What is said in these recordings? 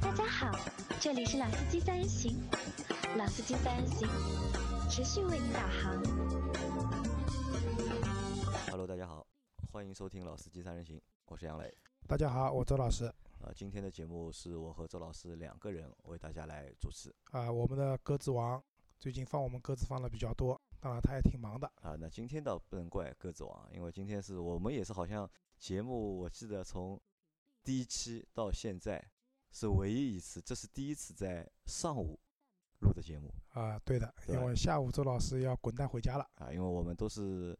大家好，这里是老司机三人行，老司机三人行持续为您导航。Hello，大家好，欢迎收听老司机三人行，我是杨磊。大家好，我周老师呃，今天的节目是我和周老师两个人为大家来主持啊、我们的鸽子王最近放我们鸽子放的比较多，当然他也挺忙的啊。那今天倒不能怪鸽子王，因为今天是我们也是好像节目，我记得从第一期到现在是唯一一次，这是第一次在上午录的节目啊、对的，对因为下午周老师要滚蛋回家了啊，因为我们都是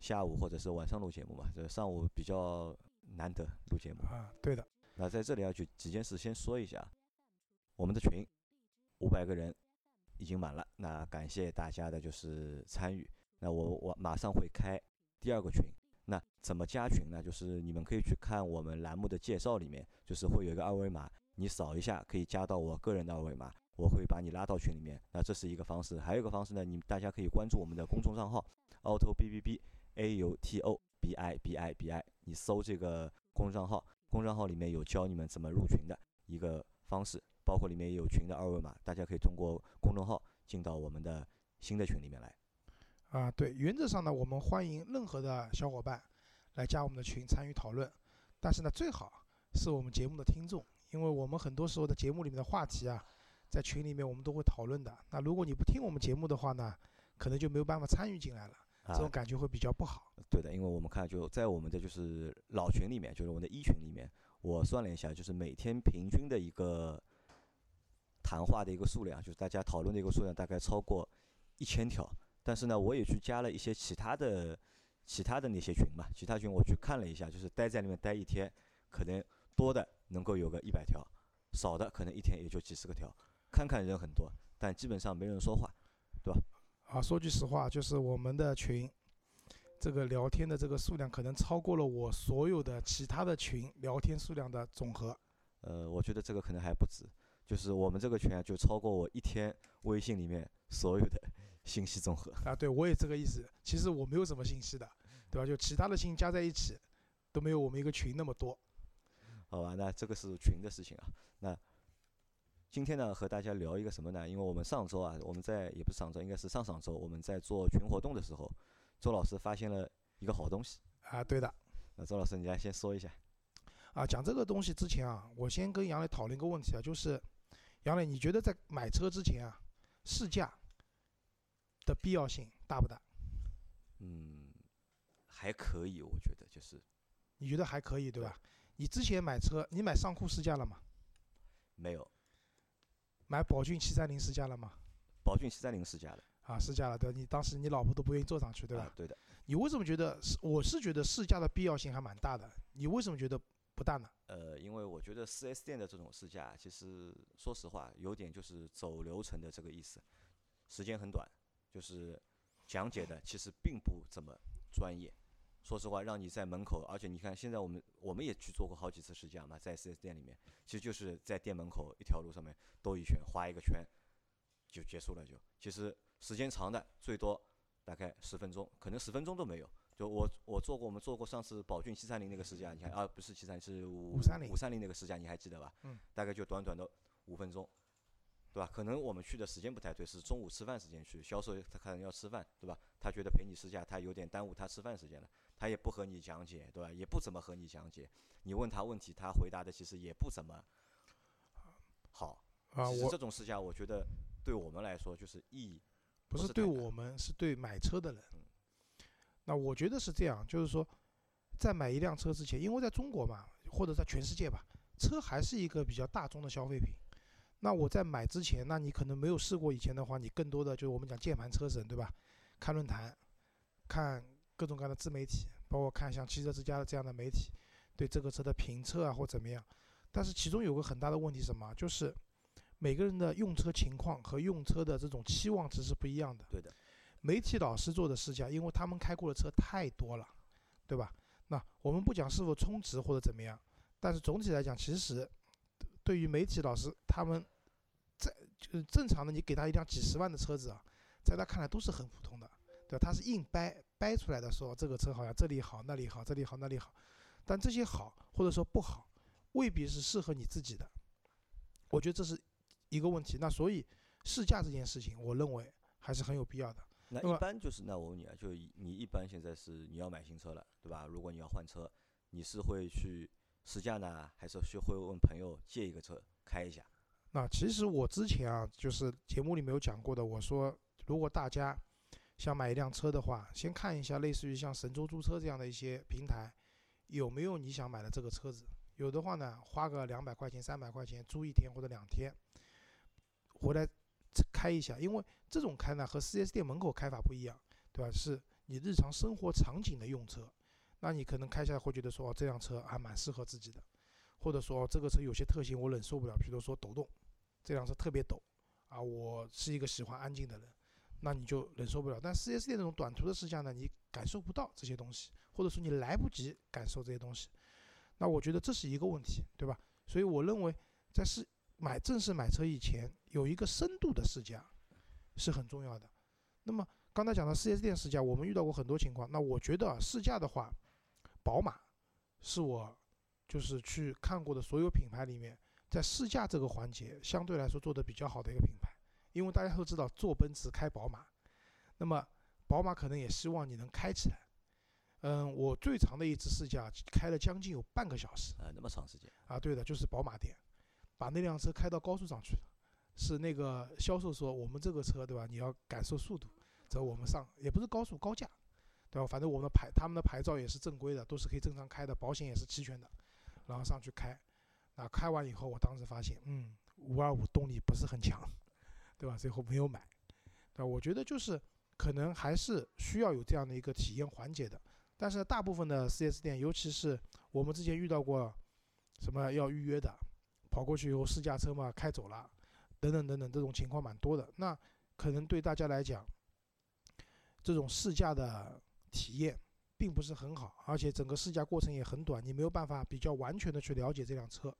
下午或者是晚上录节目嘛，这上午比较难得录节目。啊，对的，那在这里要就几件事先说一下，我们的群五百个人已经满了，那感谢大家的就是参与。那我我马上会开第二个群，那怎么加群呢？就是你们可以去看我们栏目的介绍里面，就是会有一个二维码，你扫一下可以加到我个人的二维码，我会把你拉到群里面。那这是一个方式，还有一个方式呢，你大家可以关注我们的公众账号 auto b b b a u t o b i b i b i，你搜这个公众账号，公众账号里面有教你们怎么入群的一个方式，包括里面也有群的二维码，大家可以通过公众号进到我们的新的群里面来。啊，对，原则上呢，我们欢迎任何的小伙伴来加我们的群参与讨论，但是呢，最好是我们节目的听众，因为我们很多时候的节目里面的话题啊，在群里面我们都会讨论的。那如果你不听我们节目的话呢，可能就没有办法参与进来了，啊这种感觉会比较不好。对的，因为我们看就在我们的就是老群里面，就是我们的一群里面，我算了一下，就是每天平均的一个谈话的一个数量，就是大家讨论的一个数量大概超过一千条。但是呢，我也去加了一些其他的其他的那些群嘛，其他群我去看了一下，就是待在里面待一天，可能多的能够有个一百条，少的可能一天也就几十个条。看看人很多，但基本上没人说话。对吧啊，说句实话，就是我们的群，这个聊天的这个数量可能超过了我所有的其他的群聊天数量的总和。呃，我觉得这个可能还不止，就是我们这个群啊，就超过我一天微信里面所有的信息综合。啊，对我也这个意思。其实我没有什么信息的，对吧？就其他的信息加在一起，都没有我们一个群那么多。好吧，那这个是群的事情啊。那今天呢，和大家聊一个什么呢？因为我们上周啊，我们在也不是上周，应该是上上周，我们在做群活动的时候，周老师发现了一个好东西。啊，对的。那周老师，你来先说一下。啊，讲这个东西之前啊，我先跟杨磊讨论一个问题啊，就是杨磊，你觉得在买车之前啊，试驾的必要性大不大？嗯，还可以，我觉得就是你觉得还可以，对吧？你之前买车，你买尚酷试驾了吗？没有买宝骏七三零试驾了吗？宝骏七三零试驾了，啊，试驾了，对？你当时你老婆都不愿意坐上去，对吧？啊对的。你为什么觉得是？我是觉得试驾的必要性还蛮大的。你为什么觉得不大呢？呃，因为我觉得 4S 店的这种试驾，其实说实话，有点就是走流程的这个意思，时间很短，就是讲解的其实并不怎么专业。说实话，让你在门口，而且你看现在我们我们也去做过好几次试驾嘛，在四 S 店里面，其实就是在店门口一条路上面兜一圈，画一个圈就结束了就。其实时间长的最多大概十分钟，可能十分钟都没有。就我我做过，我们做过上次宝骏七三零那个试驾，你看啊，不是七三是五三零五三零那个试驾，你还记得吧？嗯。大概就短短的五分钟，对吧？可能我们去的时间不太对，是中午吃饭时间去，销售他可能要吃饭，对吧？他觉得陪你试驾，他有点耽误他吃饭时间了，他也不和你讲解，对吧？也不怎么和你讲解，你问他问题，他回答的其实也不怎么好。啊，我这种试驾，我觉得对我们来说就是意义不是对我们，是对买车的人嗯。那我觉得是这样，就是说，在买一辆车之前，因为在中国嘛，或者在全世界吧，车还是一个比较大众的消费品。那我在买之前，那你可能没有试过以前的话，你更多的就是我们讲键盘车神，对吧？看论坛，看各种各样的自媒体，包括看像汽车之家的这样的媒体，对这个车的评测啊或怎么样。但是其中有个很大的问题是什么？就是每个人的用车情况和用车的这种期望值是不一样的。对的。媒体老师做的试驾，因为他们开过的车太多了，对吧？那我们不讲是否充值或者怎么样，但是总体来讲，其实对于媒体老师他们在就是正常的，你给他一辆几十万的车子啊，在他看来都是很普通的，对吧？他是硬掰掰出来的说这个车好像这里好那里好这里好那里好，但这些好或者说不好，未必是适合你自己的。我觉得这是一个问题。那所以试驾这件事情，我认为还是很有必要的。那一般就是，那我问你啊，就你一般现在是你要买新车了，对吧？如果你要换车，你是会去试驾呢，还是去会问朋友借一个车开一下？那其实我之前啊，就是节目里面有讲过的，我说如果大家想买一辆车的话，先看一下类似于像神州租车这样的一些平台，有没有你想买的这个车子。有的话呢，花个两百块钱、三百块钱租一天或者两天，回来开一下，因为这种开呢和 4S 店门口开法不一样，对吧？是你日常生活场景的用车，那你可能开下来会觉得说，哦，这辆车还蛮适合自己的，或者说这个车有些特性我忍受不了，比如说抖动，这辆车特别抖，啊，我是一个喜欢安静的人，那你就忍受不了。但 4S 店这种短途的试驾呢，你感受不到这些东西，或者说你来不及感受这些东西，那我觉得这是一个问题，对吧？所以我认为在试买正式买车以前，有一个深度的试驾是很重要的。那么刚才讲到 4S 店试驾，我们遇到过很多情况。那我觉得啊，试驾的话，宝马是我就是去看过的所有品牌里面，在试驾这个环节相对来说做得比较好的一个品牌。因为大家都知道，坐奔驰开宝马，那么宝马可能也希望你能开起来。嗯，我最长的一次试驾开了将近有半个小时。啊，那么长时间，啊，对的，就是宝马店，把那辆车开到高速上去了。是那个销售说，我们这个车对吧？你要感受速度，走我们上也不是高速高架，对吧？反正我们的牌他们的牌照也是正规的，都是可以正常开的，保险也是齐全的，然后上去开。那开完以后，我当时发现，嗯，五二五动力不是很强，对吧？最后没有买，对吧？我觉得就是可能还是需要有这样的一个体验环节的。但是大部分的 4S 店，尤其是我们之前遇到过什么要预约的，跑过去以后试驾车嘛开走了，等等等等，这种情况蛮多的。那可能对大家来讲，这种试驾的体验并不是很好，而且整个试驾过程也很短，你没有办法比较完全的去了解这辆车。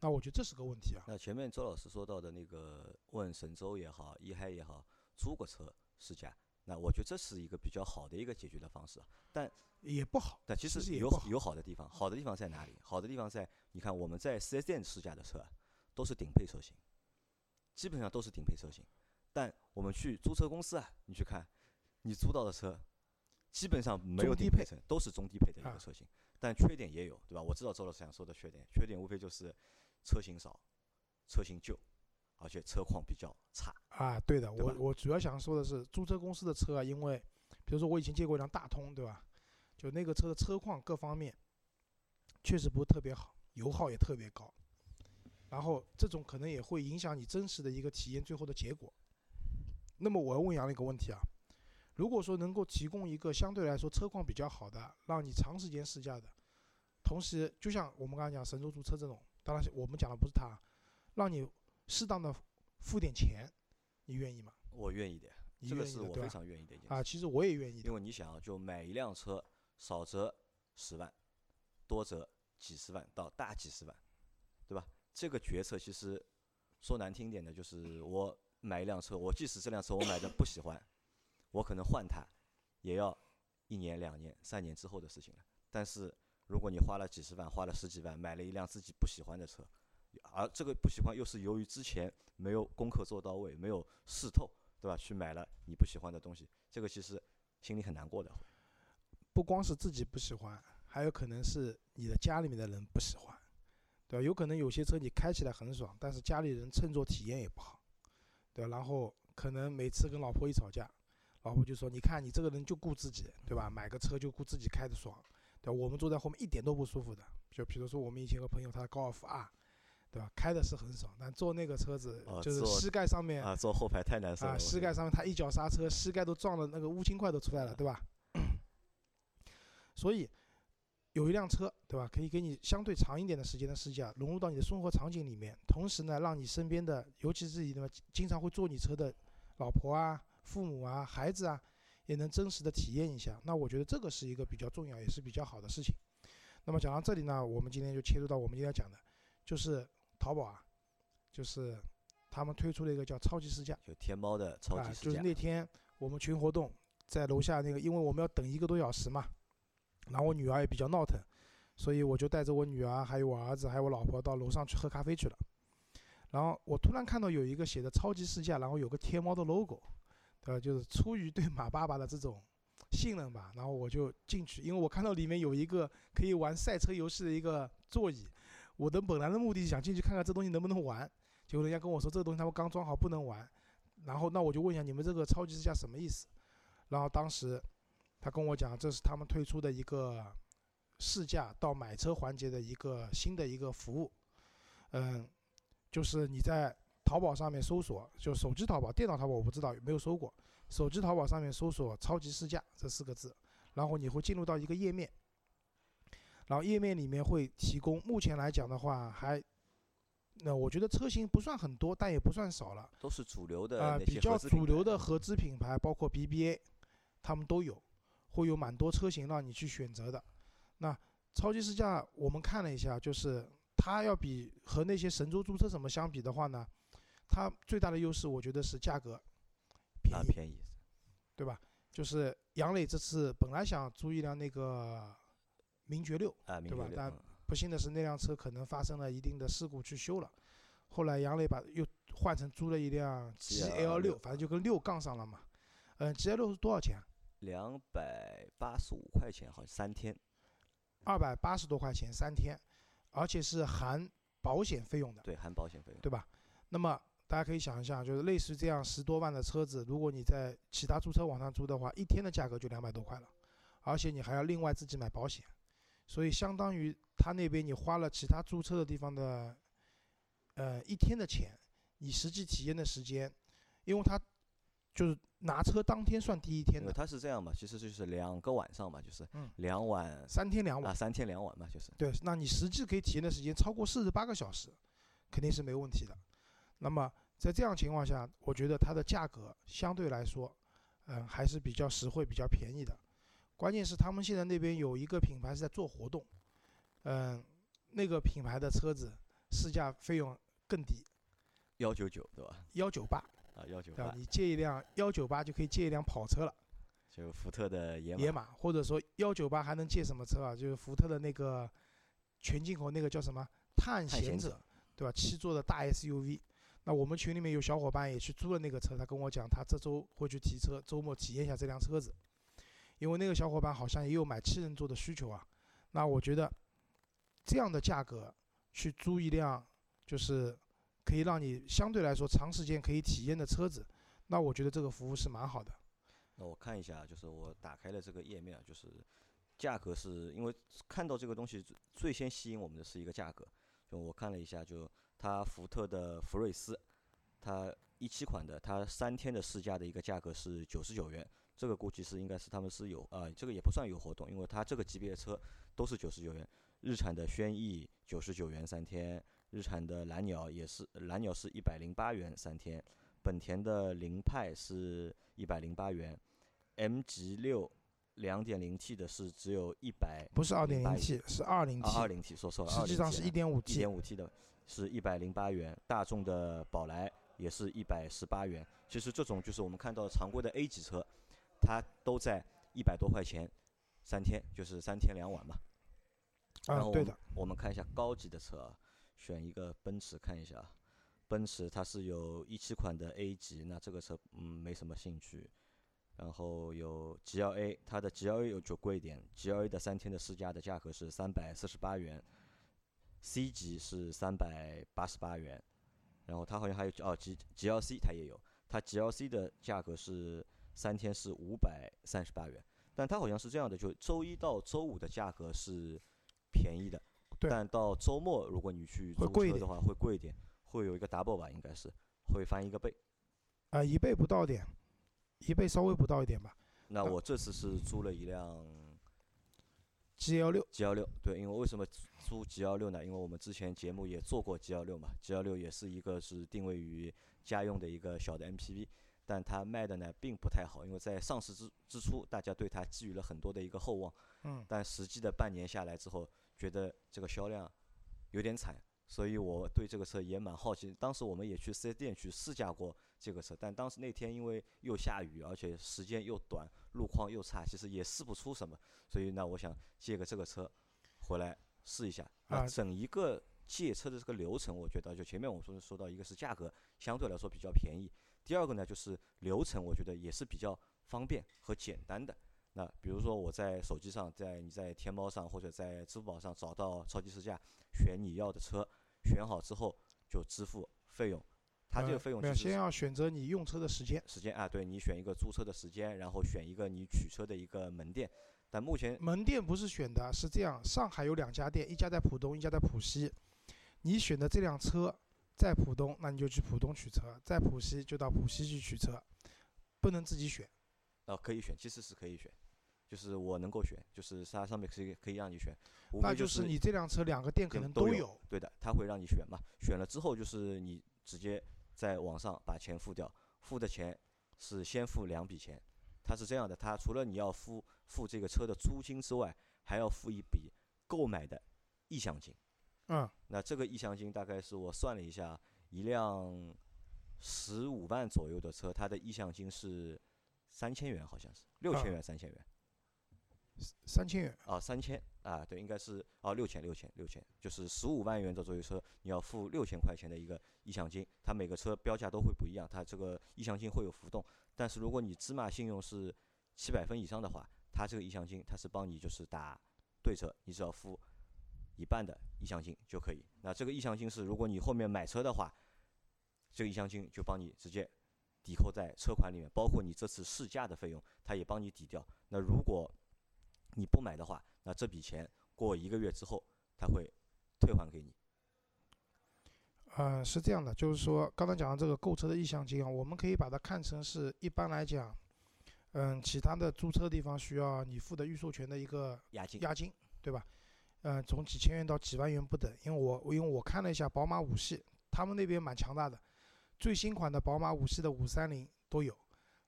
那我觉得这是个问题啊。那前面周老师说到的那个问神州也好，一嗨也好，租个车试驾，那我觉得这是一个比较好的一个解决的方式啊。但也不好，但其其实实有有好的地方，好的地方在哪里？好的地方在，你看我们在四 S 店试驾的车啊都是顶配车型，基本上都是顶配车型。但我们去租车公司啊，你去看，你租到的车基本上没有低配顶配车，都是中低配的一啊个车型。但缺点也有，对吧？我知道周老师想说的缺点，缺点无非就是车型少，车型旧，而且车况比较差。啊，对的，对我我主要想说的是，租车公司的车啊，因为比如说我以前借过一辆大通，对吧？就那个车的车况各方面确实不是特别好，油耗也特别高，然后这种可能也会影响你真实的一个体验最后的结果。那么我要问杨磊一个问题啊，如果说能够提供一个相对来说车况比较好的，让你长时间试驾的，同时就像我们刚才讲神州租车这种，当然我们讲的不是他，让你适当的付点钱，你愿意吗？我愿意的，你这个是我非？常愿意的一件事。啊，其实我也愿意的因。为你想啊，就买一辆车，少则十万，多则几十万到大几十万，对吧？这个决策其实说难听点的，就是我买一辆车，我即使这辆车我买的不喜欢，我可能换它也要一年、两年、三年之后的事情了。但是如果你花了几十万，花了十几万，买了一辆自己不喜欢的车，而这个不喜欢又是由于之前没有功课做到位，没有试透，对吧？去买了你不喜欢的东西，这个其实心里很难过的。不光是自己不喜欢，还有可能是你的家里面的人不喜欢，对吧？有可能有些车你开起来很爽，但是家里人乘坐体验也不好，对吧？然后可能每次跟老婆一吵架，老婆就说：“你看你这个人就顾自己，对吧？买个车就顾自己开的爽，对吧？我们坐在后面一点都不舒服的。就比如说我们以前有个朋友，他的高尔夫啊对吧？开的是很爽，但坐那个车子就是膝盖上面啊，坐后排太难受了。啊，膝盖上面他一脚刹车，膝盖都撞了那个乌青块都出来了，对吧？所以有一辆车，对吧？可以给你相对长一点的时间的试驾，融入到你的生活场景里面，同时呢，让你身边的，尤其是你的经常会坐你车的老婆啊、父母啊、孩子啊，也能真实的体验一下。那我觉得这个是一个比较重要，也是比较好的事情。那么讲到这里呢，我们今天就切入到我们今天要讲的，就是淘宝啊，就是他们推出了一个叫超级试驾。就天猫的超啊，就是级试驾，那天我们群活动在楼下那个，因为我们要等一个多小时嘛，然后我女儿也比较闹腾，所以我就带着我女儿、还有我儿子、还有我老婆到楼上去喝咖啡去了。然后我突然看到有一个写的超级试驾，然后有个天猫的 logo，呃？就是出于对马爸爸的这种信任吧，然后我就进去，因为我看到里面有一个可以玩赛车游戏的一个座椅，我的本来的目的想进去看看这东西能不能玩，结果人家跟我说这个东西他们刚装好不能玩，然后那我就问一下你们这个超级试驾什么意思？然后当时他跟我讲这是他们推出的一个试驾到买车环节的一个新的一个服务，嗯。就是你在淘宝上面搜索，就手机淘宝、电脑淘宝，我不知道有没有搜过。手机淘宝上面搜索“超级试驾”这四个字，然后你会进入到一个页面，然后页面里面会提供。目前来讲的话，还那我觉得车型不算很多，但也不算少了。都是主流的啊，比较主流的合资品牌，包括 BBA，他们都有，会有蛮多车型让你去选择的。那超级试驾我们看了一下，就是。它要比和那些神州租车什么相比的话呢，它最大的优势我觉得是价格便宜，便宜，对吧？就是杨磊这次本来想租一辆那个名爵六，对吧？但不幸的是那辆车可能发生了一定的事故去修了，后来杨磊把又换成租了一辆 GL 六，反正就跟六杠上了嘛。嗯，GL 六是多少钱？两百八十五块钱，好像三天。二百八十多块钱三天。而且是含保险费用的，对，含保险费用，对吧？那么大家可以想一下，就是类似这样十多万的车子，如果你在其他租车网上租的话，一天的价格就两百多块了，而且你还要另外自己买保险，所以相当于他那边你花了其他租车的地方的，呃，一天的钱，你实际体验的时间，因为他就是。拿车当天算第一天的，他是这样嘛？其实就是两个晚上嘛，就是两晚三天两晚啊，三天两晚嘛，就是。对，那你实际可以体验的时间超过四十八个小时，肯定是没问题的。那么在这样情况下，我觉得它的价格相对来说，嗯，还是比较实惠、比较便宜的。关键是他们现在那边有一个品牌是在做活动，嗯，那个品牌的车子试驾费用更低，幺九九对吧？幺九八。啊，幺九八，你借一辆幺九八就可以借一辆跑车了，就福特的野野马，或者说幺九八还能借什么车啊？就是福特的那个全进口那个叫什么探险者，对吧？七座的大 SUV。那我们群里面有小伙伴也去租了那个车，他跟我讲，他这周会去提车，周末体验一下这辆车子。因为那个小伙伴好像也有买七人座的需求啊。那我觉得这样的价格去租一辆，就是。可以让你相对来说长时间可以体验的车子，那我觉得这个服务是蛮好的。那我看一下，就是我打开了这个页面，就是价格是因为看到这个东西最先吸引我们的是一个价格。就我看了一下，就它福特的福睿斯，它一七款的，它三天的试驾的一个价格是九十九元。这个估计是应该是他们是有啊，这个也不算有活动，因为它这个级别的车都是九十九元。日产的轩逸九十九元三天。日产的蓝鸟也是，蓝鸟是一百零八元三天，本田的凌派是一百零八元，MG 六两点零 T 的是只有一百，不是二点零 T，是二零 T，二零 T 说错了，实际上是一点五 T，一点五 T 的是一百零八元，大众的宝来也是一百十八元，其实这种就是我们看到常规的 A 级车，它都在一百多块钱，三天就是三天两晚嘛，啊，对的，我们看一下高级的车。啊。选一个奔驰看一下，奔驰它是有一七款的 A 级，那这个车嗯没什么兴趣。然后有 GLA，它的 GLA 有就贵一点，GLA 的三天的试驾的价格是三百四十八元，C 级是三百八十八元。然后它好像还有哦 G GLC 它也有，它 GLC 的价格是三天是五百三十八元，但它好像是这样的，就周一到周五的价格是便宜的。但到周末，如果你去租车的话，会贵一点，会有一个 double 吧，应该是会翻一个倍。啊，一倍不到点，一倍稍微不到一点吧。那我这次是租了一辆 G 幺六，G 幺六，对，因为为什么租 G 幺六呢？因为我们之前节目也做过 G 幺六嘛，G 幺六也是一个是定位于家用的一个小的 M P V，但它卖的呢并不太好，因为在上市之之初，大家对它寄予了很多的一个厚望，嗯，但实际的半年下来之后。觉得这个销量有点惨，所以我对这个车也蛮好奇。当时我们也去四 S 店去试驾过这个车，但当时那天因为又下雨，而且时间又短，路况又差，其实也试不出什么。所以呢，我想借个这个车回来试一下。啊，整一个借车的这个流程，我觉得就前面我说说到，一个是价格相对来说比较便宜，第二个呢就是流程，我觉得也是比较方便和简单的。那比如说我在手机上，在你在天猫上或者在支付宝上找到超级试驾，选你要的车，选好之后就支付费用。它这个费用没有，先要选择你用车的时间。时间啊，对你选一个租车的时间，然后选一个你取车的一个门店。但目前门店不是选的，是这样，上海有两家店，一家在浦东，一家在浦西。你选的这辆车在浦东，那你就去浦东取车；在浦西就到浦西去取车，不能自己选。哦，可以选，其实是可以选，就是我能够选，就是它上面可以可以让你选。那就是你这辆车两个店可能都有。对的，他会让你选嘛，选了之后就是你直接。在网上把钱付掉，付的钱是先付两笔钱，它是这样的，它除了你要付付这个车的租金之外，还要付一笔购买的意向金。嗯，那这个意向金大概是我算了一下，一辆十五万左右的车，它的意向金是三千元，好像是六千元，三千元。三千元啊，三千啊，对，应该是哦，六千，六千，六千，就是十五万元的左右车，你要付六千块钱的一个意向金，它每个车标价都会不一样，它这个意向金会有浮动。但是如果你芝麻信用是七百分以上的话，它这个意向金它是帮你就是打对折，你只要付一半的意向金就可以。那这个意向金是如果你后面买车的话，这个意向金就帮你直接抵扣在车款里面，包括你这次试驾的费用，它也帮你抵掉。那如果你不买的话，那这笔钱过一个月之后，他会退还给你。嗯，是这样的，就是说刚才讲的这个购车的意向金啊，我们可以把它看成是一般来讲，嗯，其他的租车地方需要你付的预授权的一个押金，押金，对吧？嗯，从几千元到几万元不等。因为我因为我看了一下宝马五系，他们那边蛮强大的，最新款的宝马五系的五三零都有，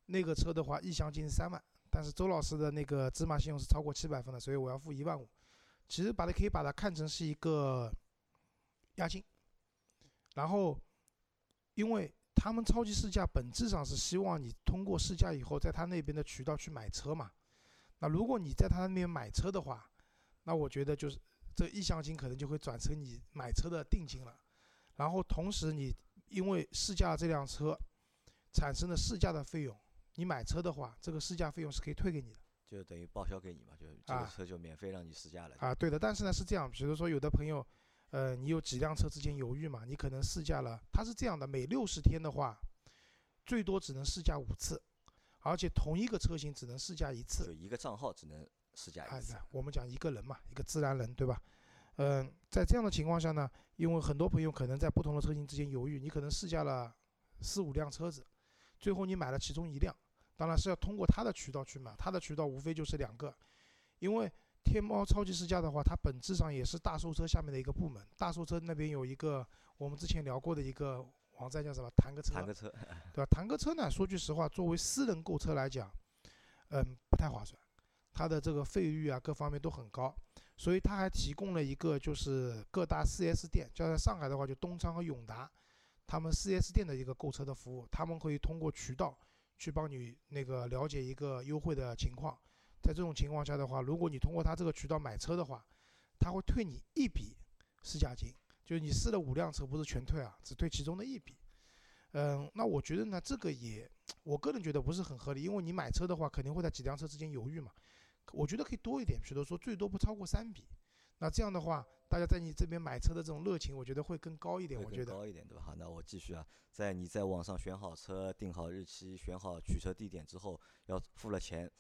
那个车的话意向金三万。但是周老师的那个芝麻信用是超过七百分的，所以我要付一万五。其实把它可以把它看成是一个押金，然后因为他们超级试驾本质上是希望你通过试驾以后，在他那边的渠道去买车嘛。那如果你在他那边买车的话，那我觉得就是这意向金可能就会转成你买车的定金了。然后同时你因为试驾这辆车产生的试驾的费用。你买车的话，这个试驾费用是可以退给你的，就等于报销给你嘛，就这个车就免费让你试驾了。啊，对的。但是呢是这样，比如说有的朋友，呃，你有几辆车之间犹豫嘛，你可能试驾了，它是这样的，每六十天的话，最多只能试驾五次，而且同一个车型只能试驾一次，就一个账号只能试驾一次。我们讲一个人嘛，一个自然人，对吧？嗯，在这样的情况下呢，因为很多朋友可能在不同的车型之间犹豫，你可能试驾了四五辆车子，最后你买了其中一辆。当然是要通过他的渠道去买，他的渠道无非就是两个，因为天猫超级试驾的话，它本质上也是大售车下面的一个部门。大售车那边有一个我们之前聊过的一个网站叫什么？谈个车。谈个车，对吧？谈个车呢，说句实话，作为私人购车来讲，嗯，不太划算，它的这个费率啊，各方面都很高。所以它还提供了一个就是各大 4S 店，就在上海的话就东昌和永达，他们 4S 店的一个购车的服务，他们可以通过渠道。去帮你那个了解一个优惠的情况，在这种情况下的话，如果你通过他这个渠道买车的话，他会退你一笔试驾金，就是你试了五辆车，不是全退啊，只退其中的一笔。嗯，那我觉得呢，这个也，我个人觉得不是很合理，因为你买车的话，肯定会在几辆车之间犹豫嘛。我觉得可以多一点，比如说最多不超过三笔。那这样的话，大家在你这边买车的这种热情，我觉得会更高一点。我觉得高一点，对吧？好，那我继续啊，在你在网上选好车、定好日期、选好取车地点之后，要付了钱，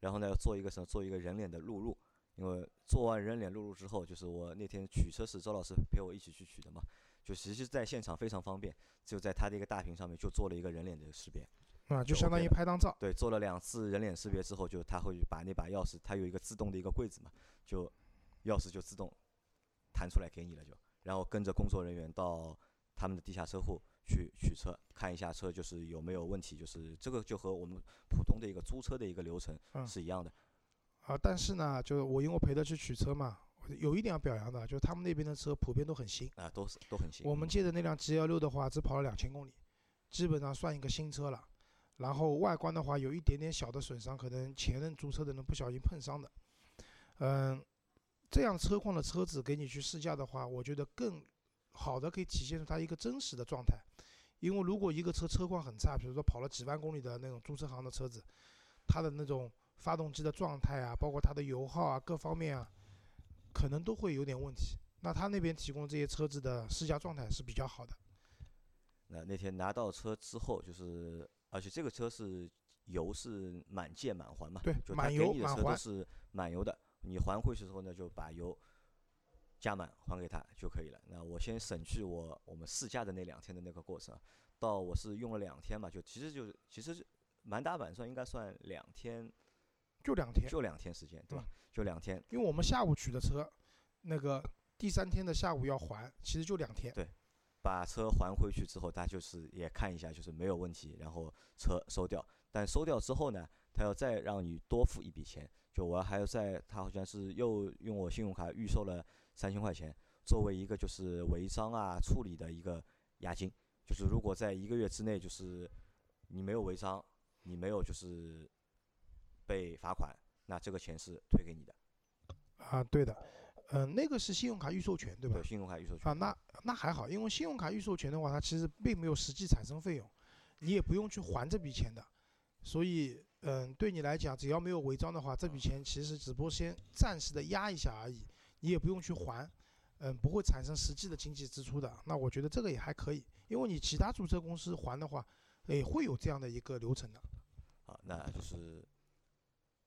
然后呢要做一个什么？做一个人脸的录入。因为做完人脸录入之后，就是我那天取车是周老师陪我一起去取的嘛，就其实在现场非常方便，就在他的一个大屏上面就做了一个人脸的识别。啊，就相当于拍张照。对，做了两次人脸识别之后，就他会把那把钥匙，他有一个自动的一个柜子嘛，就。钥匙就自动弹出来给你了，就然后跟着工作人员到他们的地下车库去取车，看一下车就是有没有问题，就是这个就和我们普通的一个租车的一个流程是一样的。啊，但是呢，就是我因为我陪他去取车嘛，有一点要表扬的，就是他们那边的车普遍都很新啊，都是都很新。我们借的那辆 G 幺六的话，只跑了两千公里，基本上算一个新车了。然后外观的话，有一点点小的损伤，可能前任租车的人不小心碰伤的。嗯。这样车况的车子给你去试驾的话，我觉得更好的可以体现出它一个真实的状态。因为如果一个车车况很差，比如说跑了几万公里的那种租车行的车子，它的那种发动机的状态啊，包括它的油耗啊，各方面啊，可能都会有点问题。那他那边提供这些车子的试驾状态是比较好的。那那天拿到车之后，就是而且这个车是油是满借满还嘛，对，就他满油给你的车都满还。是满油的，你还回去之后呢，就把油加满还给他就可以了。那我先省去我我们试驾的那两天的那个过程，到我是用了两天嘛，就其实就是其实满打满算应该算两天，就两天，就两天时间，对吧？就两天，因为我们下午取的车，那个第三天的下午要还，其实就两天。对把车还回去之后，他就是也看一下，就是没有问题，然后车收掉。但收掉之后呢，他要再让你多付一笔钱，就我还要再，他好像是又用我信用卡预收了三千块钱，作为一个就是违章啊处理的一个押金。就是如果在一个月之内，就是你没有违章，你没有就是被罚款，那这个钱是退给你的，啊，对的，嗯、那个是信用卡预授权，对吧对，？信用卡预授权。啊，那那还好，因为信用卡预授权的话，它其实并没有实际产生费用，你也不用去还这笔钱的，所以，嗯，对你来讲，只要没有违章的话，这笔钱其实只不过先暂时的压一下而已，你也不用去还，嗯，不会产生实际的经济支出的。那我觉得这个也还可以，因为你其他注册公司还的话，也会有这样的一个流程的。好，那就是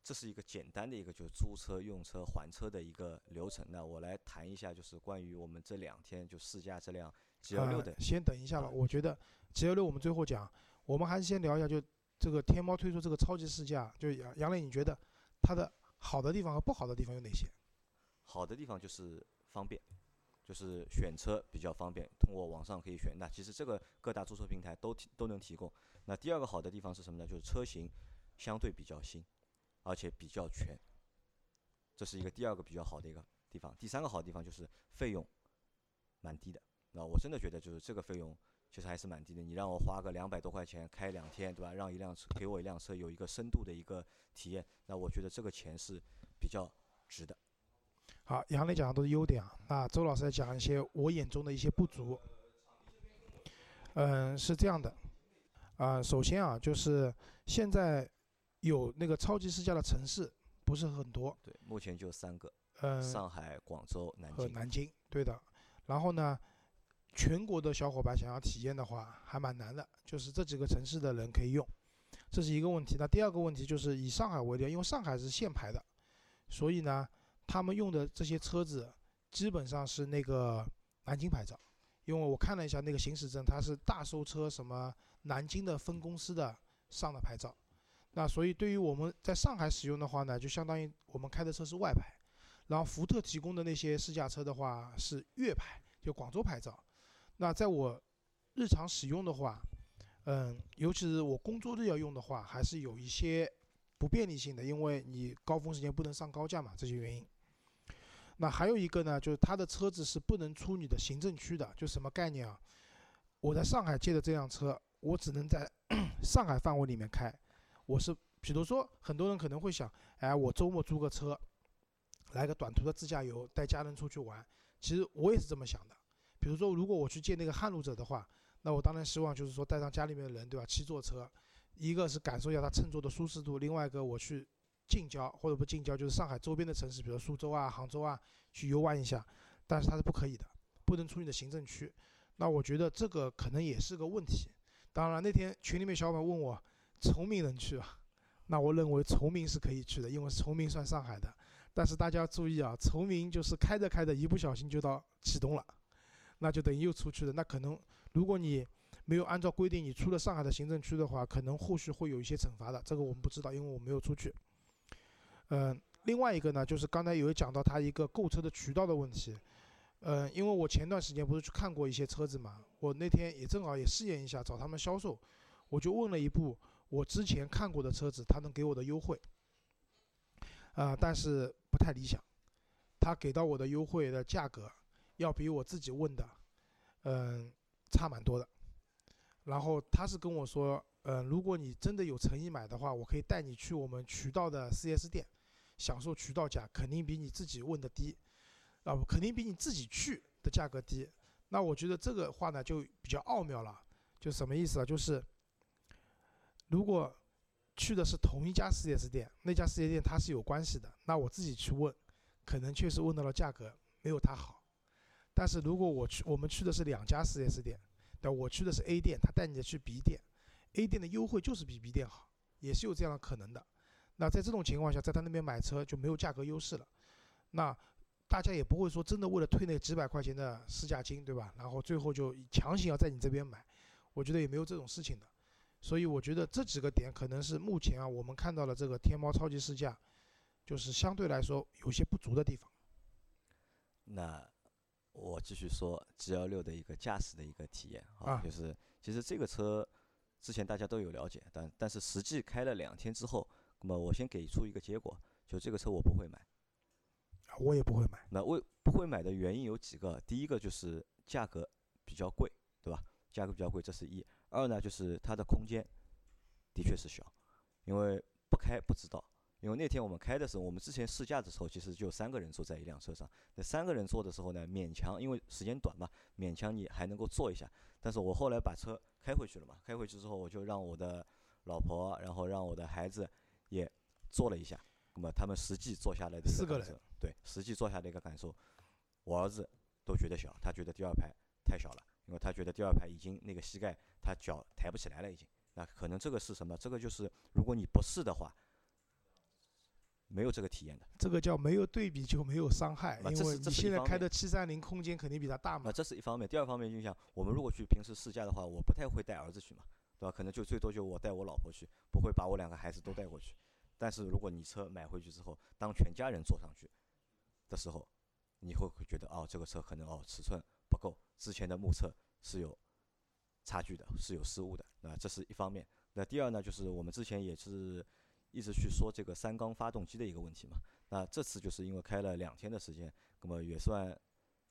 这是一个简单的一个就是租车、用车、还车的一个流程。那我来谈一下，就是关于我们这两天就试驾这辆 G 幺六的呃。先等一下吧，啊我觉得 G 幺六我们最后讲，我们还是先聊一下，就这个天猫推出这个超级试驾，就杨杨磊，你觉得它的好的地方和不好的地方有哪些？好的地方就是方便，就是选车比较方便，通过网上可以选。那其实这个各大租车平台都提都能提供。那第二个好的地方是什么呢？就是车型相对比较新，而且比较全，这是一个第二个比较好的一个地方。第三个好地方就是费用蛮低的。那我真的觉得就是这个费用其实还是蛮低的。你让我花个两百多块钱开两天，对吧？让一辆车给我一辆车有一个深度的一个体验，那我觉得这个钱是比较值的。好，杨磊讲的都是优点啊，那周老师来讲一些我眼中的一些不足。嗯，是这样的，啊、首先啊，就是现在有那个超级试驾的城市不是很多，对，目前就三个：嗯，上海、广州、南京。和南京，对的。然后呢，全国的小伙伴想要体验的话，还蛮难的，就是这几个城市的人可以用，这是一个问题。那第二个问题就是以上海为例，因为上海是限牌的，所以呢，他们用的这些车子基本上是那个南京牌照，因为我看了一下那个行驶证，它是大收车什么南京的分公司的上的牌照。那所以对于我们在上海使用的话呢，就相当于我们开的车是外牌。然后福特提供的那些试驾车的话是粤牌，就广州牌照。那在我日常使用的话，嗯，尤其是我工作日要用的话，还是有一些不便利性的，因为你高峰时间不能上高架嘛，这些原因。那还有一个呢，就是他的车子是不能出你的行政区的，就什么概念啊？我在上海借的这辆车，我只能在 上海范围里面开。我是，比如说，很多人可能会想，哎，我周末租个车，来个短途的自驾游，带家人出去玩。其实我也是这么想的。比如说，如果我去借那个撼路者的话，那我当然希望就是说带上家里面的人，对吧？七座车，一个是感受一下它乘坐的舒适度，另外一个我去近郊或者不近郊，就是上海周边的城市，比如苏州啊、杭州啊，去游玩一下。但是它是不可以的，不能出你的行政区。那我觉得这个可能也是个问题。当然，那天群里面小伙伴问我崇明能去啊，那我认为崇明是可以去的，因为崇明算上海的。但是大家注意啊，崇明就是开着开着，一不小心就到启东了，那就等于又出去了。那可能如果你没有按照规定你出了上海的行政区的话，可能后续会有一些惩罚的。这个我们不知道，因为我没有出去。嗯、另外一个呢，就是刚才有讲到他一个购车的渠道的问题。嗯、因为我前段时间不是去看过一些车子嘛，我那天也正好也试验一下，找他们销售，我就问了一部我之前看过的车子，他能给我的优惠。啊、但是不太理想，他给到我的优惠的价格要比我自己问的，嗯、差蛮多的。然后他是跟我说，嗯、如果你真的有诚意买的话，我可以带你去我们渠道的 4S 店，享受渠道价，肯定比你自己问的低，啊，肯定比你自己去的价格低。那我觉得这个话呢就比较奥妙了，就什么意思啊？就是如果去的是同一家 4S 店，那家 4S 店它是有关系的，那我自己去问，可能确实问到了价格没有他好。但是如果我去，我们去的是两家 4S 店，对，我去的是 A 店，他带你去 B 店，A 店的优惠就是比 B 店好，也是有这样的可能的。那在这种情况下，在他那边买车就没有价格优势了。那大家也不会说真的为了退那几百块钱的试驾金，对吧？然后最后就强行要在你这边买，我觉得也没有这种事情的。所以我觉得这几个点可能是目前啊我们看到了这个天猫超级试驾，就是相对来说有些不足的地方。那我继续说 G L 六的一个驾驶的一个体验啊，就是其实这个车之前大家都有了解，但但是实际开了两天之后，那么我先给出一个结果，就这个车我不会买。我也不会买。那为不会买的原因有几个，第一个就是价格比较贵，对吧？价格比较贵，这是一。二呢，就是它的空间的确是小，因为不开不知道。因为那天我们开的时候，我们之前试驾的时候，其实就三个人坐在一辆车上。那三个人坐的时候呢，勉强，因为时间短嘛，勉强你还能够坐一下。但是我后来把车开回去了嘛，开回去之后，我就让我的老婆，然后让我的孩子也坐了一下。那么他们实际坐下来的四个人，对，实际坐下的一个感受，我儿子都觉得小，他觉得第二排太小了，因为他觉得第二排已经那个膝盖他脚抬不起来了已经。那可能这个是什么？这个就是如果你不试的话。没有这个体验的，这个叫没有对比就没有伤害，因为你现在开的七三零空间肯定比它大嘛。这是一方面，第二方面就像我们如果去平时试驾的话，我不太会带儿子去嘛，对吧？可能就最多就我带我老婆去，不会把我两个孩子都带过去。但是如果你车买回去之后，当全家人坐上去的时候，你会会觉得哦，这个车可能哦尺寸不够，之前的目测是有差距的，是有失误的。那这是一方面。那第二呢，就是我们之前也是。一直去说这个三缸发动机的一个问题嘛，那这次就是因为开了两天的时间，那么也算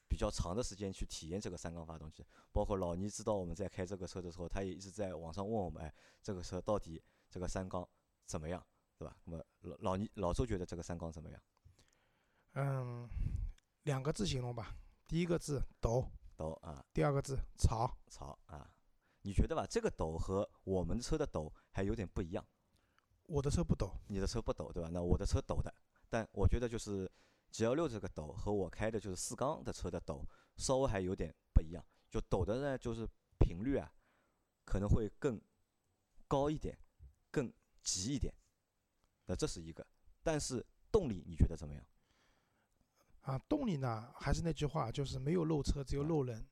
比较长的时间去体验这个三缸发动机。包括老倪知道我们在开这个车的时候，他也一直在网上问我们，哎，这个车到底这个三缸怎么样，对吧？那么老老倪老周觉得这个三缸怎么样？嗯，两个字形容吧，第一个字抖抖啊，第二个字吵。吵啊。你觉得吧？这个抖和我们车的抖还有点不一样。我的车不抖，你的车不抖，对吧？那我的车抖的，但我觉得就是 G L 六这个抖和我开的就是四缸的车的抖稍微还有点不一样。就抖的呢，就是频率啊，可能会更高一点，更急一点。那这是一个，但是动力你觉得怎么样？啊，动力呢，还是那句话，就是没有漏车，只有漏人。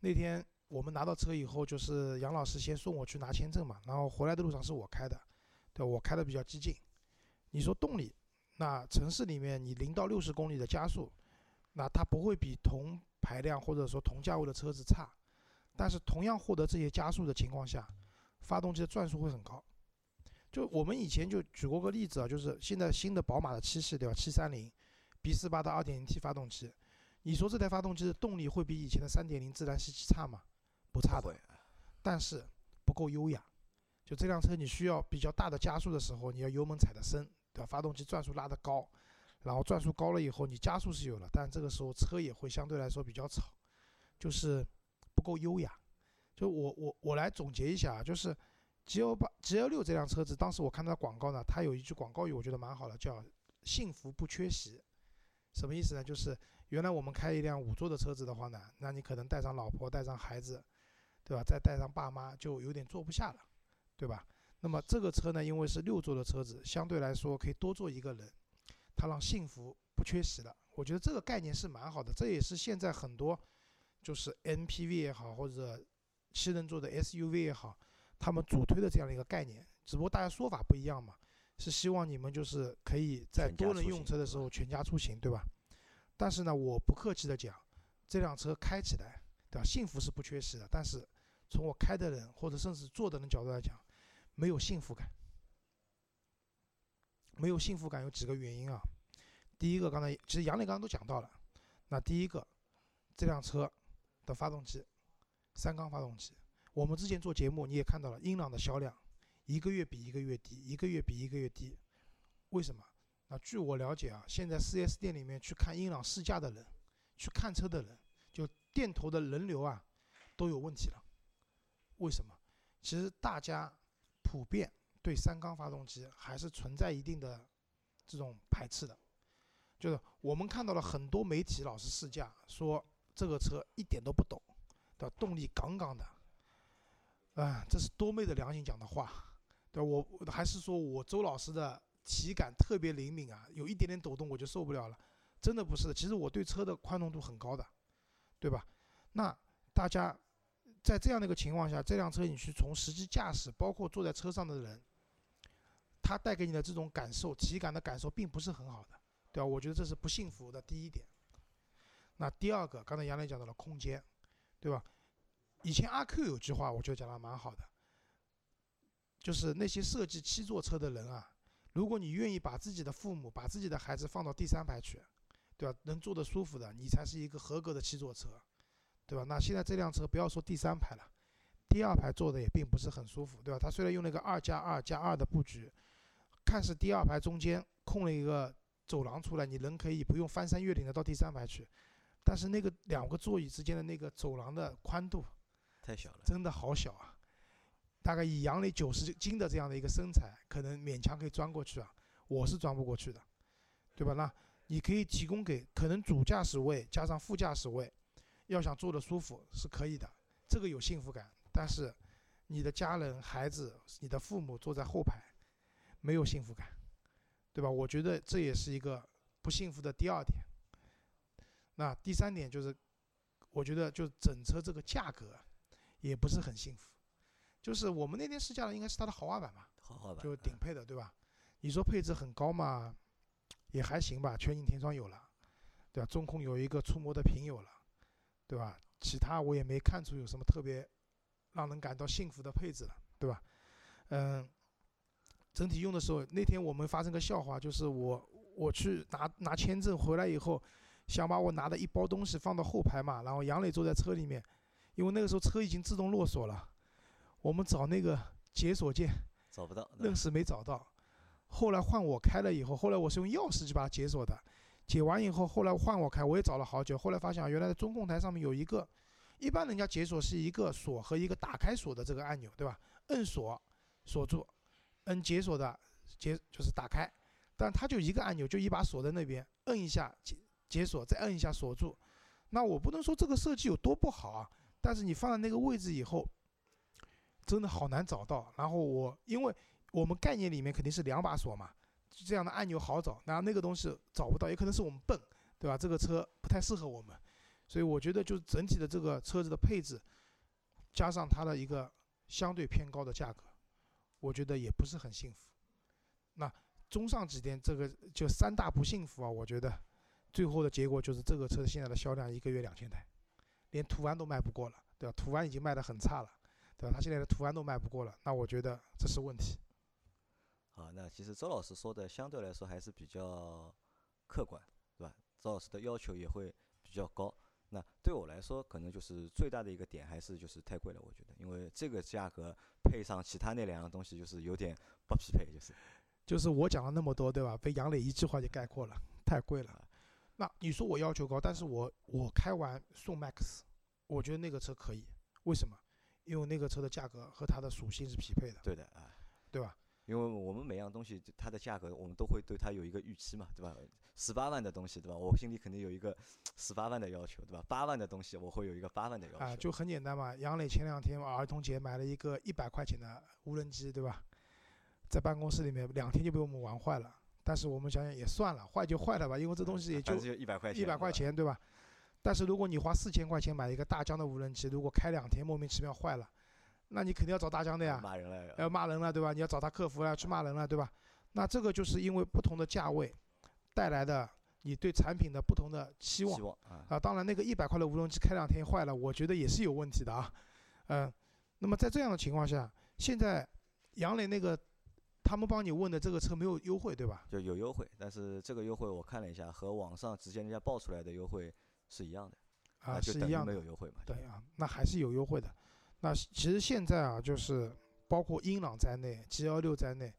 那天我们拿到车以后，就是杨老师先送我去拿签证嘛，然后回来的路上是我开的。对，我开的比较激进。你说动力，那城市里面你零到六十公里的加速，那它不会比同排量或者说同价位的车子差。但是同样获得这些加速的情况下，发动机的转速会很高。就我们以前就举过个例子啊，就是现在新的宝马的七系，对吧？七三零 B 四八的二点零 T 发动机，你说这台发动机的动力会比以前的三点零自然吸气差吗？不差的，但是不够优雅。就这辆车，你需要比较大的加速的时候，你要油门踩得深，对吧？发动机转速拉得高，然后转速高了以后，你加速是有了，但这个时候车也会相对来说比较吵，就是不够优雅。就我我我来总结一下啊，就是 G L 八 G L 六这辆车子，当时我看它广告呢，它有一句广告语，我觉得蛮好的，叫“幸福不缺席”。什么意思呢？就是原来我们开一辆五座的车子的话呢，那你可能带上老婆、带上孩子，对吧？再带上爸妈，就有点坐不下了。对吧？那么这个车呢，因为是六座的车子，相对来说可以多坐一个人，它让幸福不缺席了。我觉得这个概念是蛮好的，这也是现在很多就是 MPV 也好，或者七人座的 SUV 也好，他们主推的这样的一个概念。只不过大家说法不一样嘛，是希望你们就是可以在多人用车的时候全家出行，对吧？但是呢，我不客气的讲，这辆车开起来，对吧？幸福是不缺席的，但是从我开的人或者甚至坐的人角度来讲，没有幸福感，没有幸福感有几个原因啊？第一个，刚才其实杨磊刚刚都讲到了。那第一个，这辆车的发动机，三缸发动机。我们之前做节目你也看到了，英朗的销量一个月比一个月低，一个月比一个月低。为什么？那据我了解啊，现在 4S 店里面去看英朗试驾的人，去看车的人，就店头的人流啊都有问题了。为什么？其实大家普遍对三缸发动机还是存在一定的这种排斥的，就是我们看到了很多媒体老是试驾，说这个车一点都不懂，的？动力杠杠的，啊，这是多妹的良心讲的话，对？我还是说我周老师的体感特别灵敏啊，有一点点抖动我就受不了了，真的不是的。其实我对车的宽容度很高的，对吧？那大家。在这样的一个情况下，这辆车你去从实际驾驶，包括坐在车上的人，他带给你的这种感受、体感的感受，并不是很好的，对吧？我觉得这是不幸福的第一点。那第二个，刚才杨磊讲到了空间，对吧？以前阿 Q 有句话，我觉得讲的蛮好的，就是那些设计七座车的人啊，如果你愿意把自己的父母、把自己的孩子放到第三排去，对吧？能坐得舒服的，你才是一个合格的七座车。对吧？那现在这辆车不要说第三排了，第二排坐的也并不是很舒服，对吧？它虽然用那个二加二加二的布局，看似第二排中间空了一个走廊出来，你人可以不用翻山越岭的到第三排去，但是那个两个座椅之间的那个走廊的宽度太小了，真的好小啊！大概以杨磊九十斤的这样的一个身材，可能勉强可以钻过去啊，我是钻不过去的，对吧？那你可以提供给可能主驾驶位加上副驾驶位。要想坐的舒服是可以的，这个有幸福感。但是，你的家人、孩子、你的父母坐在后排，没有幸福感，对吧？我觉得这也是一个不幸福的第二点。那第三点就是，我觉得就整车这个价格也不是很幸福。就是我们那天试驾的应该是它的豪华版吧，豪华版就顶配的，对吧？你说配置很高嘛，也还行吧。全景天窗有了，对吧？中控有一个触摸的屏有了。对吧？其他我也没看出有什么特别让人感到幸福的配置了，对吧？嗯，整体用的时候，那天我们发生个笑话，就是我我去拿拿签证回来以后，想把我拿的一包东西放到后排嘛，然后杨磊坐在车里面，因为那个时候车已经自动落锁了，我们找那个解锁键找不到，愣是没找到。后来换我开了以后，后来我是用钥匙去把它解锁的。解完以后，后来换我开，我也找了好久。后来发现啊，原来在中控台上面有一个，一般人家解锁是一个锁和一个打开锁的这个按钮，对吧？摁锁锁住，摁解锁的解就是打开，但它就一个按钮，就一把锁在那边，摁一下解解锁，再摁一下锁住。那我不能说这个设计有多不好啊，但是你放在那个位置以后，真的好难找到。然后我因为我们概念里面肯定是两把锁嘛。这样的按钮好找，然后那个东西找不到，也可能是我们笨，对吧？这个车不太适合我们，所以我觉得就是整体的这个车子的配置，加上它的一个相对偏高的价格，我觉得也不是很幸福。那综上几点，这个就三大不幸福啊，我觉得最后的结果就是这个车现在的销量一个月两千台，连途安都卖不过了，对吧？途安已经卖得很差了，对吧？他现在的途安都卖不过了，那我觉得这是问题。啊，那其实周老师说的相对来说还是比较客观，对吧？周老师的要求也会比较高。那对我来说，可能就是最大的一个点还是就是太贵了，我觉得，因为这个价格配上其他那两样东西，就是有点不匹配，就是。就是我讲了那么多，对吧？被杨磊一句话就概括了，太贵了。那你说我要求高，但是我我开完宋 MAX，我觉得那个车可以，为什么？因为那个车的价格和它的属性是匹配的。对的啊，对吧？因为我们每样东西它的价格，我们都会对它有一个预期嘛，对吧？十八万的东西，对吧？我心里肯定有一个十八万的要求，对吧？八万的东西，我会有一个八万的要求。啊，就很简单嘛。杨磊前两天儿童节买了一个一百块钱的无人机，对吧？在办公室里面两天就被我们玩坏了。但是我们想想也算了，坏就坏了吧，因为这东西也就一百块钱，一百块钱，对吧？但是如果你花四千块钱买一个大疆的无人机，如果开两天莫名其妙坏了。那你肯定要找大疆的呀，骂人了，要骂人了，对吧？你要找他客服要去骂人了，对吧？那这个就是因为不同的价位带来的你对产品的不同的期望啊。当然，那个一百块的无人机开两天坏了，我觉得也是有问题的啊。嗯，那么在这样的情况下，现在杨磊那个他们帮你问的这个车没有优惠，对吧？就有优惠，但是这个优惠我看了一下，和网上直接人家报出来的优惠是一样的啊，是一样没有优惠嘛？对啊，那还是有优惠的。那其实现在啊，就是包括英朗在内，G L 六在内，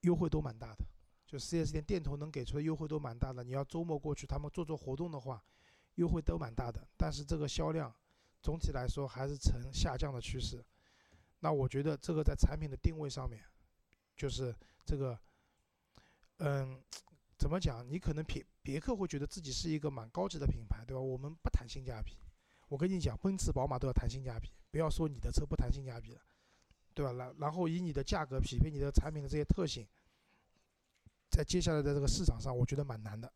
优惠都蛮大的。就四 S 店店头能给出的优惠都蛮大的。你要周末过去，他们做做活动的话，优惠都蛮大的，但是这个销量总体来说还是呈下降的趋势。那我觉得这个在产品的定位上面，就是这个，嗯，怎么讲？你可能别别克会觉得自己是一个蛮高级的品牌，对吧？我们不谈性价比。我跟你讲，奔驰、宝马都要谈性价比，不要说你的车不谈性价比了，对吧？然然后以你的价格匹配你的产品的这些特性，在接下来的这个市场上，我觉得蛮难的。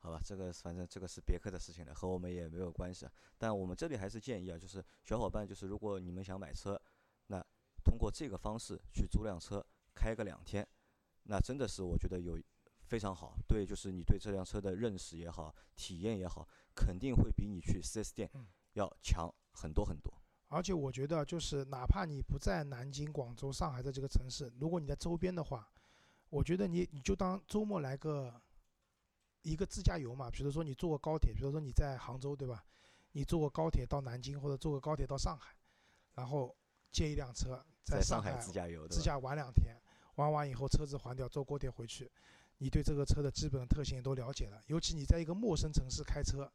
好吧，这个反正这个是别克的事情了，和我们也没有关系。但我们这里还是建议啊，就是小伙伴，就是如果你们想买车，那通过这个方式去租辆车开个两天，那真的是我觉得有非常好。对，就是你对这辆车的认识也好，体验也好，肯定会比你去 4S 店。要强很多很多，而且我觉得就是哪怕你不在南京、广州、上海的这个城市，如果你在周边的话，我觉得你你就当周末来个一个自驾游嘛。比如说你坐个高铁，比如说你在杭州对吧？你坐个高铁到南京或者坐个高铁到上海，然后借一辆车在上海自驾游，自驾玩两天，玩完以后车子还掉，坐高铁回去，你对这个车的基本特性都了解了。尤其你在一个陌生城市开车。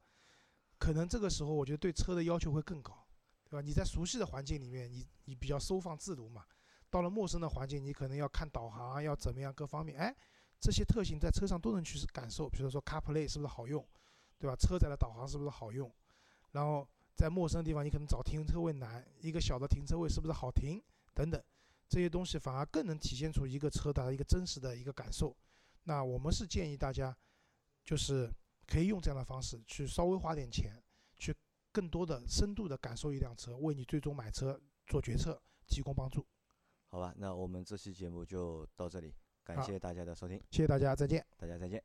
可能这个时候，我觉得对车的要求会更高，对吧？你在熟悉的环境里面，你你比较收放自如嘛。到了陌生的环境，你可能要看导航，要怎么样，各方面，哎，这些特性在车上都能去感受。比如说 CarPlay 是不是好用，对吧？车载的导航是不是好用？然后在陌生的地方，你可能找停车位难，一个小的停车位是不是好停？等等，这些东西反而更能体现出一个车的一个真实的一个感受。那我们是建议大家，就是。可以用这样的方式去稍微花点钱，去更多的深度的感受一辆车，为你最终买车做决策提供帮助。好吧，那我们这期节目就到这里，感谢大家的收听，谢谢大家，再见，大家再见。